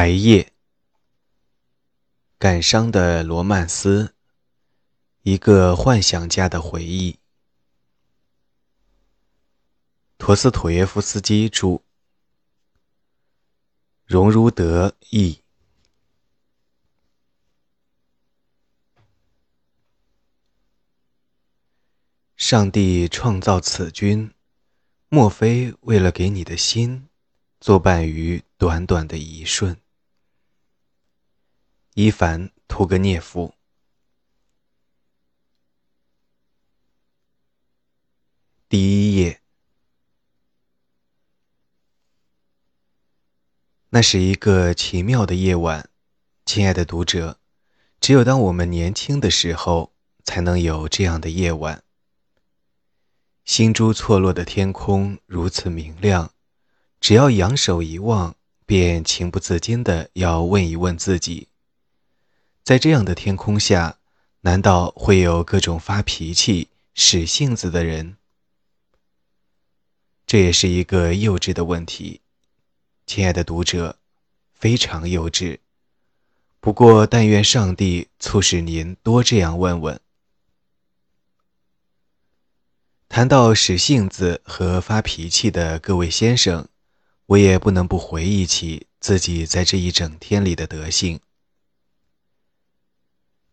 白夜，感伤的罗曼斯，一个幻想家的回忆。陀思妥耶夫斯基著，荣如德译。上帝创造此君，莫非为了给你的心作伴于短短的一瞬？伊凡·屠格涅夫。第一页。那是一个奇妙的夜晚，亲爱的读者。只有当我们年轻的时候，才能有这样的夜晚。星珠错落的天空如此明亮，只要仰首一望，便情不自禁的要问一问自己。在这样的天空下，难道会有各种发脾气、使性子的人？这也是一个幼稚的问题，亲爱的读者，非常幼稚。不过，但愿上帝促使您多这样问问。谈到使性子和发脾气的各位先生，我也不能不回忆起自己在这一整天里的德性。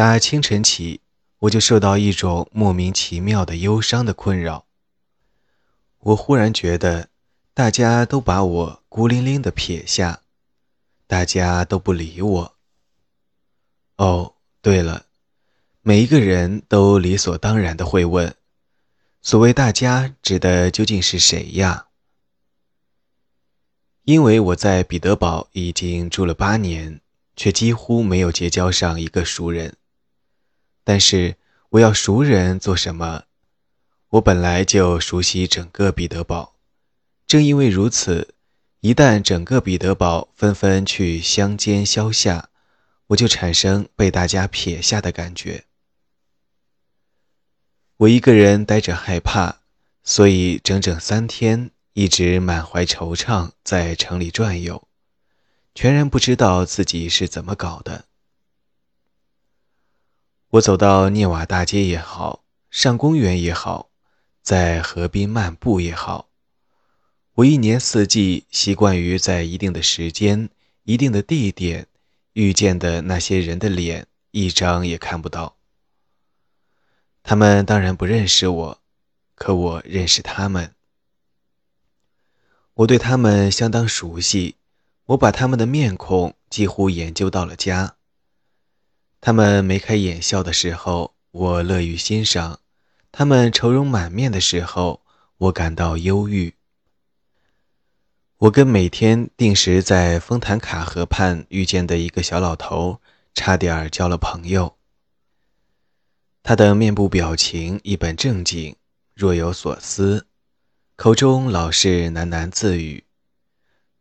打清晨起，我就受到一种莫名其妙的忧伤的困扰。我忽然觉得，大家都把我孤零零的撇下，大家都不理我。哦，对了，每一个人都理所当然的会问：所谓大家指的究竟是谁呀？因为我在彼得堡已经住了八年，却几乎没有结交上一个熟人。但是我要熟人做什么？我本来就熟悉整个彼得堡，正因为如此，一旦整个彼得堡纷纷去乡间消夏，我就产生被大家撇下的感觉。我一个人呆着害怕，所以整整三天一直满怀惆怅在城里转悠，全然不知道自己是怎么搞的。我走到涅瓦大街也好，上公园也好，在河边漫步也好，我一年四季习惯于在一定的时间、一定的地点遇见的那些人的脸，一张也看不到。他们当然不认识我，可我认识他们。我对他们相当熟悉，我把他们的面孔几乎研究到了家。他们眉开眼笑的时候，我乐于欣赏；他们愁容满面的时候，我感到忧郁。我跟每天定时在丰坦卡河畔遇见的一个小老头，差点交了朋友。他的面部表情一本正经，若有所思，口中老是喃喃自语，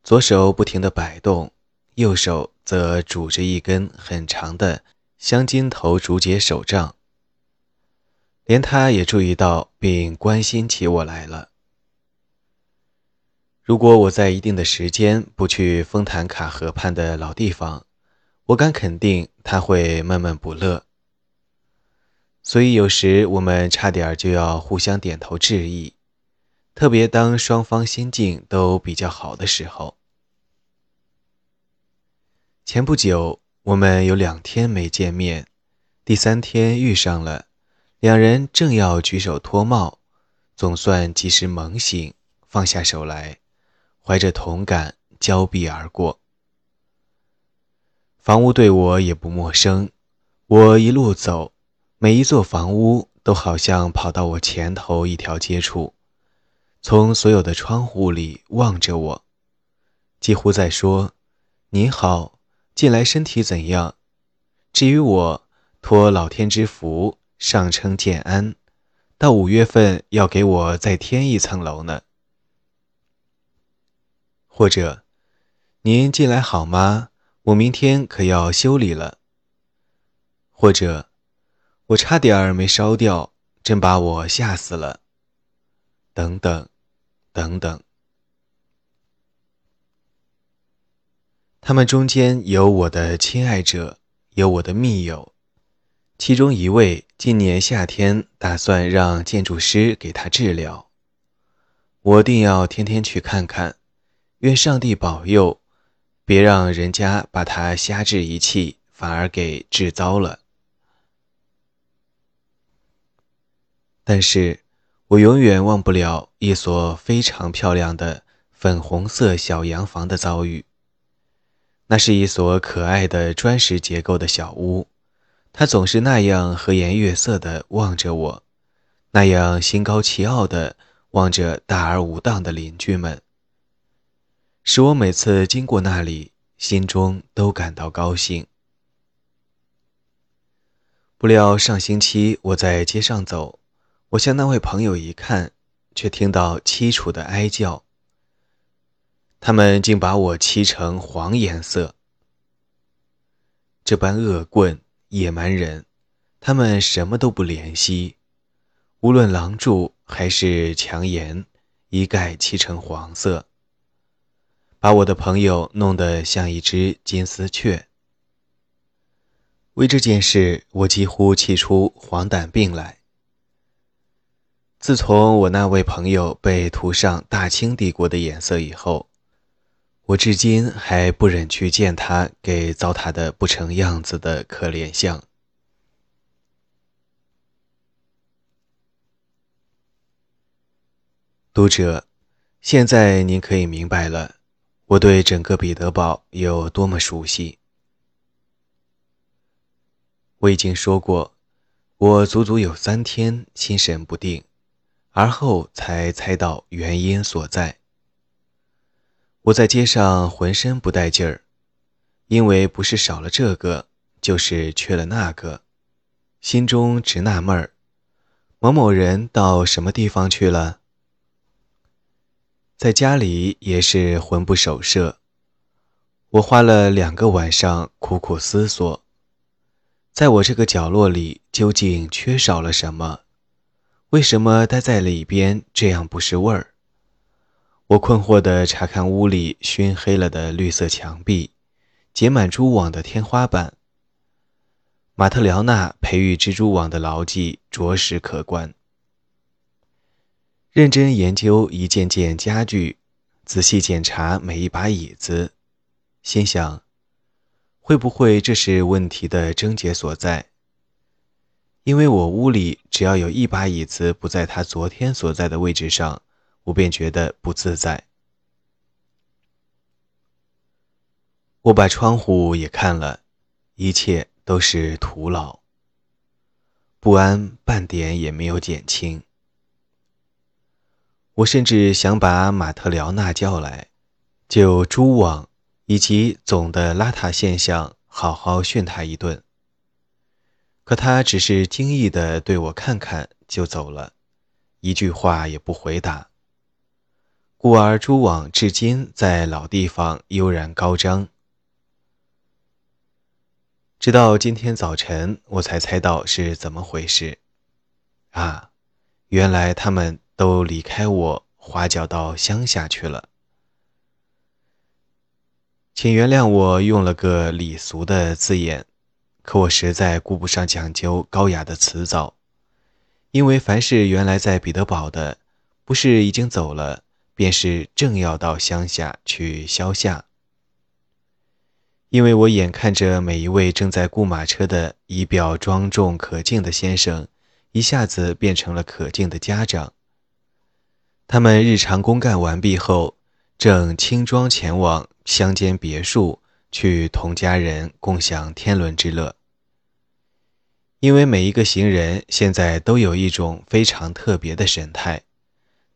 左手不停地摆动，右手则拄着一根很长的。镶金头竹节手杖，连他也注意到并关心起我来了。如果我在一定的时间不去丰坦卡河畔的老地方，我敢肯定他会闷闷不乐。所以有时我们差点就要互相点头致意，特别当双方心境都比较好的时候。前不久。我们有两天没见面，第三天遇上了，两人正要举手脱帽，总算及时猛醒，放下手来，怀着同感交臂而过。房屋对我也不陌生，我一路走，每一座房屋都好像跑到我前头一条街处，从所有的窗户里望着我，几乎在说：“你好。”近来身体怎样？至于我，托老天之福，上称建安，到五月份要给我再添一层楼呢。或者，您近来好吗？我明天可要修理了。或者，我差点儿没烧掉，真把我吓死了。等等，等等。他们中间有我的亲爱者，有我的密友，其中一位今年夏天打算让建筑师给他治疗。我定要天天去看看，愿上帝保佑，别让人家把他瞎治一气，反而给治糟了。但是，我永远忘不了一所非常漂亮的粉红色小洋房的遭遇。那是一所可爱的砖石结构的小屋，它总是那样和颜悦色地望着我，那样心高气傲地。望着大而无当的邻居们，使我每次经过那里，心中都感到高兴。不料上星期我在街上走，我向那位朋友一看，却听到凄楚的哀叫。他们竟把我漆成黄颜色。这般恶棍、野蛮人，他们什么都不怜惜。无论廊柱还是墙檐，一概漆成黄色，把我的朋友弄得像一只金丝雀。为这件事，我几乎气出黄疸病来。自从我那位朋友被涂上大清帝国的颜色以后，我至今还不忍去见他给糟蹋的不成样子的可怜相。读者，现在您可以明白了，我对整个彼得堡有多么熟悉。我已经说过，我足足有三天心神不定，而后才猜到原因所在。我在街上浑身不带劲儿，因为不是少了这个，就是缺了那个，心中直纳闷儿：某某人到什么地方去了？在家里也是魂不守舍，我花了两个晚上苦苦思索，在我这个角落里究竟缺少了什么？为什么待在里边这样不是味儿？我困惑地查看屋里熏黑了的绿色墙壁，结满蛛网的天花板。马特辽娜培育蜘蛛网的牢记着实可观。认真研究一件件家具，仔细检查每一把椅子，心想：会不会这是问题的症结所在？因为我屋里只要有一把椅子不在他昨天所在的位置上，我便觉得不自在。我把窗户也看了，一切都是徒劳，不安半点也没有减轻。我甚至想把马特辽娜叫来，就蛛网以及总的邋遢现象好好训他一顿。可他只是惊异地对我看看就走了，一句话也不回答。故而蛛网至今在老地方悠然高张。直到今天早晨，我才猜到是怎么回事。啊，原来他们。都离开我，滑脚到乡下去了。请原谅我用了个礼俗的字眼，可我实在顾不上讲究高雅的词藻，因为凡是原来在彼得堡的，不是已经走了，便是正要到乡下去消夏。因为我眼看着每一位正在雇马车的仪表庄重可敬的先生，一下子变成了可敬的家长。他们日常公干完毕后，正轻装前往乡间别墅，去同家人共享天伦之乐。因为每一个行人现在都有一种非常特别的神态，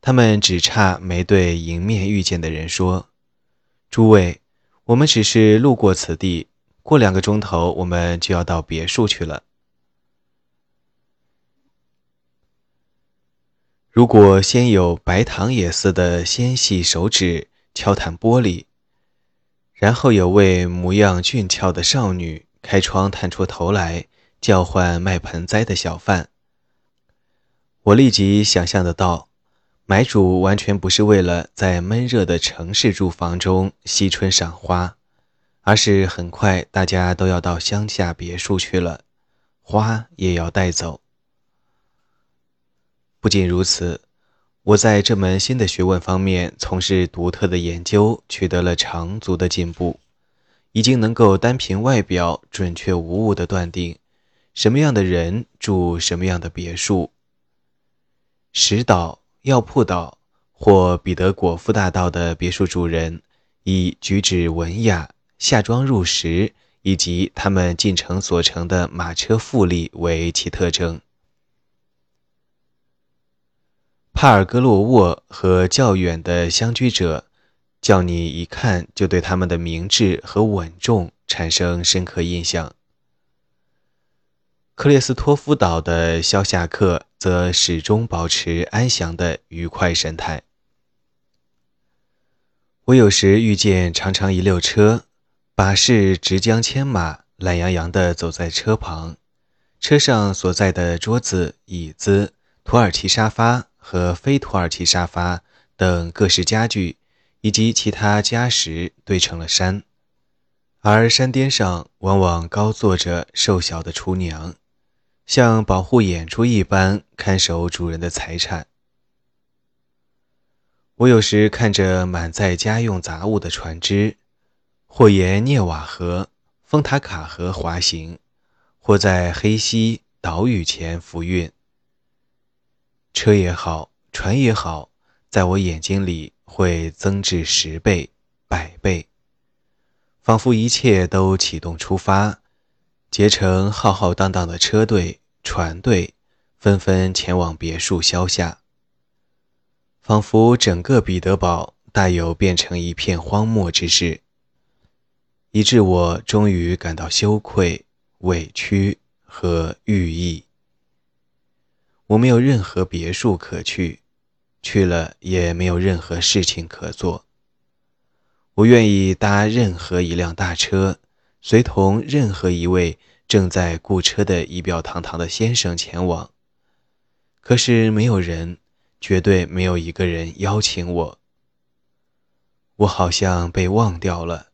他们只差没对迎面遇见的人说：“诸位，我们只是路过此地，过两个钟头我们就要到别墅去了。”如果先有白糖也似的纤细手指敲弹玻璃，然后有位模样俊俏的少女开窗探出头来叫唤卖盆栽的小贩，我立即想象得到，买主完全不是为了在闷热的城市住房中惜春赏花，而是很快大家都要到乡下别墅去了，花也要带走。不仅如此，我在这门新的学问方面从事独特的研究，取得了长足的进步，已经能够单凭外表准确无误地断定，什么样的人住什么样的别墅。石岛、药铺岛或彼得果夫大道的别墅主人，以举止文雅、下装入时，以及他们进城所乘的马车富丽为其特征。帕尔戈洛沃和较远的相居者，叫你一看就对他们的明智和稳重产生深刻印象。克列斯托夫岛的肖夏克则始终保持安详的愉快神态。我有时遇见长长一溜车，把式直将牵马，懒洋洋地走在车旁，车上所在的桌子、椅子、土耳其沙发。和非土耳其沙发等各式家具，以及其他家什堆成了山，而山巅上往往高坐着瘦小的厨娘，像保护眼珠一般看守主人的财产。我有时看着满载家用杂物的船只，或沿涅瓦河、丰塔卡河滑行，或在黑溪岛屿前浮运。车也好，船也好，在我眼睛里会增至十倍、百倍，仿佛一切都启动出发，结成浩浩荡荡的车队、船队，纷纷前往别墅消夏。仿佛整个彼得堡大有变成一片荒漠之势，以致我终于感到羞愧、委屈和寓意。我没有任何别墅可去，去了也没有任何事情可做。我愿意搭任何一辆大车，随同任何一位正在雇车的仪表堂堂的先生前往。可是没有人，绝对没有一个人邀请我。我好像被忘掉了，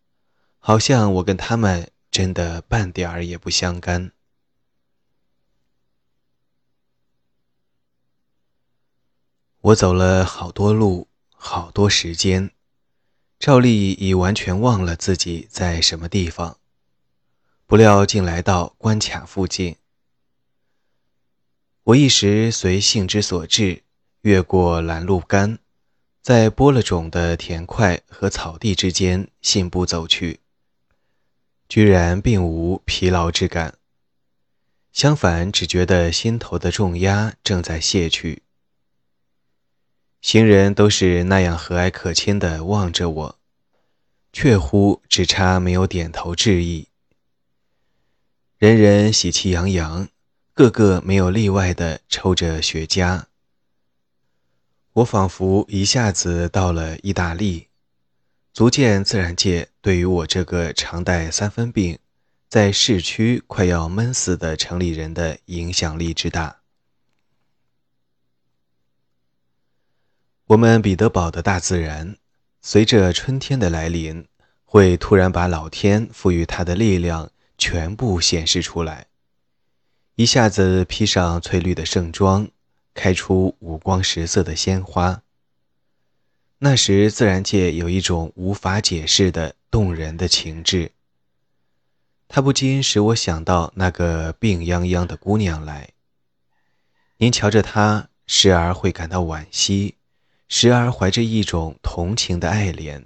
好像我跟他们真的半点儿也不相干。我走了好多路，好多时间，照例已完全忘了自己在什么地方。不料竟来到关卡附近。我一时随性之所至，越过拦路杆，在播了种的田块和草地之间信步走去，居然并无疲劳之感，相反，只觉得心头的重压正在卸去。行人都是那样和蔼可亲地望着我，确乎只差没有点头致意。人人喜气洋洋，个个没有例外的抽着雪茄。我仿佛一下子到了意大利，足见自然界对于我这个常带三分病，在市区快要闷死的城里人的影响力之大。我们彼得堡的大自然，随着春天的来临，会突然把老天赋予它的力量全部显示出来，一下子披上翠绿的盛装，开出五光十色的鲜花。那时，自然界有一种无法解释的动人的情致，它不禁使我想到那个病殃殃的姑娘来。您瞧着她，时而会感到惋惜。时而怀着一种同情的爱怜，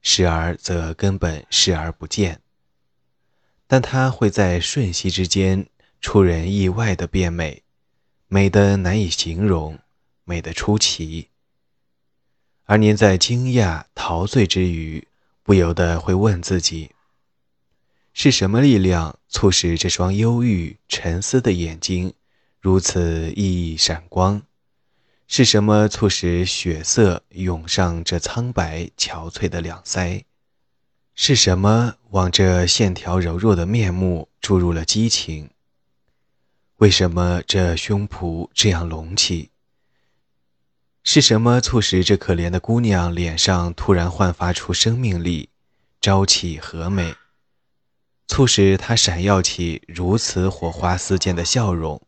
时而则根本视而不见。但它会在瞬息之间出人意外的变美，美得难以形容，美得出奇。而您在惊讶陶醉之余，不由得会问自己：是什么力量促使这双忧郁沉思的眼睛如此熠熠闪光？是什么促使血色涌上这苍白憔悴的两腮？是什么往这线条柔弱的面目注入了激情？为什么这胸脯这样隆起？是什么促使这可怜的姑娘脸上突然焕发出生命力，朝气和美？促使他闪耀起如此火花四溅的笑容。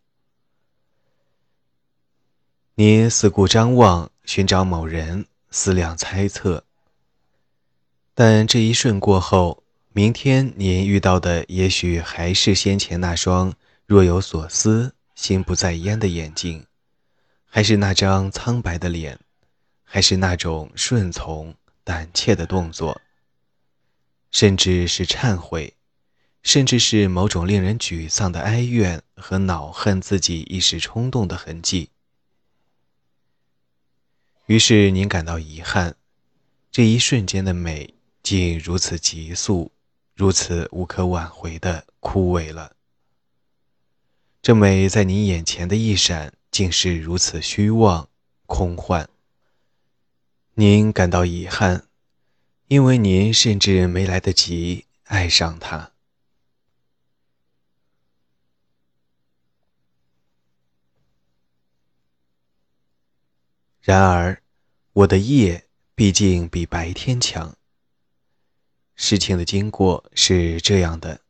您四顾张望，寻找某人，思量猜测。但这一瞬过后，明天您遇到的也许还是先前那双若有所思、心不在焉的眼睛，还是那张苍白的脸，还是那种顺从、胆怯的动作，甚至是忏悔，甚至是某种令人沮丧的哀怨和恼恨自己一时冲动的痕迹。于是您感到遗憾，这一瞬间的美竟如此急速，如此无可挽回的枯萎了。这美在您眼前的一闪，竟是如此虚妄、空幻。您感到遗憾，因为您甚至没来得及爱上它。然而，我的夜毕竟比白天强。事情的经过是这样的：